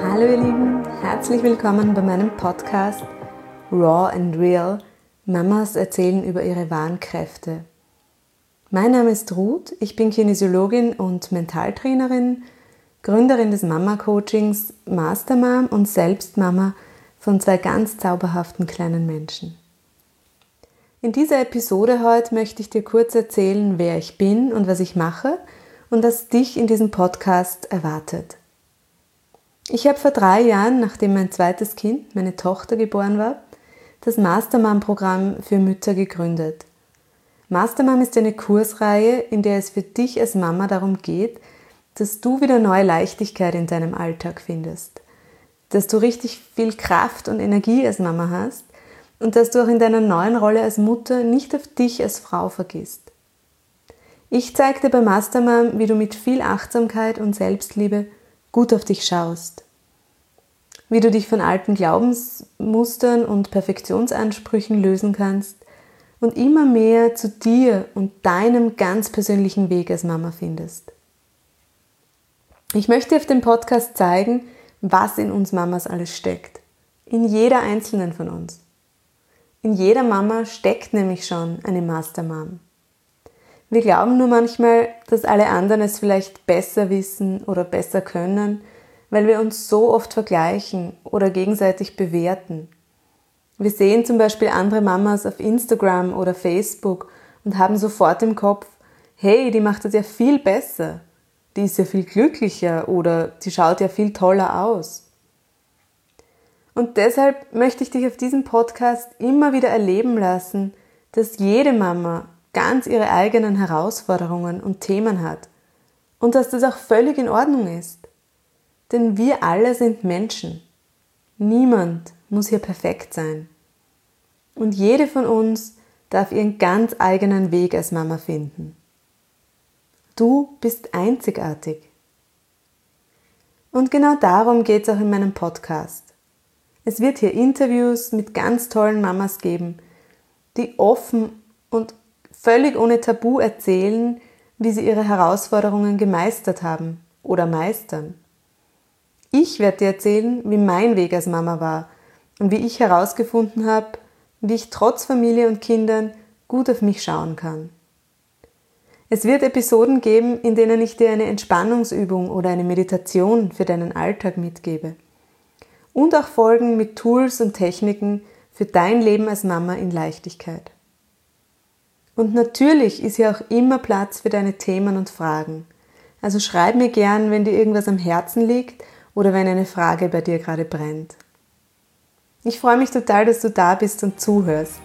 Herzlich willkommen bei meinem Podcast Raw and Real. Mamas erzählen über ihre wahren Kräfte. Mein Name ist Ruth, ich bin Kinesiologin und Mentaltrainerin, Gründerin des Mama-Coachings, Mastermom und selbst Mama von zwei ganz zauberhaften kleinen Menschen. In dieser Episode heute möchte ich dir kurz erzählen, wer ich bin und was ich mache und was dich in diesem Podcast erwartet. Ich habe vor drei Jahren, nachdem mein zweites Kind, meine Tochter, geboren war, das Mastermam-Programm für Mütter gegründet. Mastermam ist eine Kursreihe, in der es für dich als Mama darum geht, dass du wieder neue Leichtigkeit in deinem Alltag findest, dass du richtig viel Kraft und Energie als Mama hast und dass du auch in deiner neuen Rolle als Mutter nicht auf dich als Frau vergisst. Ich zeige dir bei Mastermam, wie du mit viel Achtsamkeit und Selbstliebe gut auf dich schaust. Wie du dich von alten Glaubensmustern und Perfektionsansprüchen lösen kannst und immer mehr zu dir und deinem ganz persönlichen Weg als Mama findest. Ich möchte auf dem Podcast zeigen, was in uns Mamas alles steckt. In jeder einzelnen von uns. In jeder Mama steckt nämlich schon eine Mastermam. Wir glauben nur manchmal, dass alle anderen es vielleicht besser wissen oder besser können, weil wir uns so oft vergleichen oder gegenseitig bewerten. Wir sehen zum Beispiel andere Mamas auf Instagram oder Facebook und haben sofort im Kopf, hey, die macht das ja viel besser, die ist ja viel glücklicher oder die schaut ja viel toller aus. Und deshalb möchte ich dich auf diesem Podcast immer wieder erleben lassen, dass jede Mama ganz ihre eigenen Herausforderungen und Themen hat und dass das auch völlig in Ordnung ist. Denn wir alle sind Menschen. Niemand muss hier perfekt sein. Und jede von uns darf ihren ganz eigenen Weg als Mama finden. Du bist einzigartig. Und genau darum geht es auch in meinem Podcast. Es wird hier Interviews mit ganz tollen Mamas geben, die offen und völlig ohne Tabu erzählen, wie sie ihre Herausforderungen gemeistert haben oder meistern. Ich werde dir erzählen, wie mein Weg als Mama war und wie ich herausgefunden habe, wie ich trotz Familie und Kindern gut auf mich schauen kann. Es wird Episoden geben, in denen ich dir eine Entspannungsübung oder eine Meditation für deinen Alltag mitgebe. Und auch Folgen mit Tools und Techniken für dein Leben als Mama in Leichtigkeit. Und natürlich ist hier auch immer Platz für deine Themen und Fragen. Also schreib mir gern, wenn dir irgendwas am Herzen liegt oder wenn eine Frage bei dir gerade brennt. Ich freue mich total, dass du da bist und zuhörst.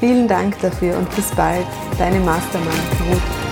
Vielen Dank dafür und bis bald, deine Mastermann Ruth.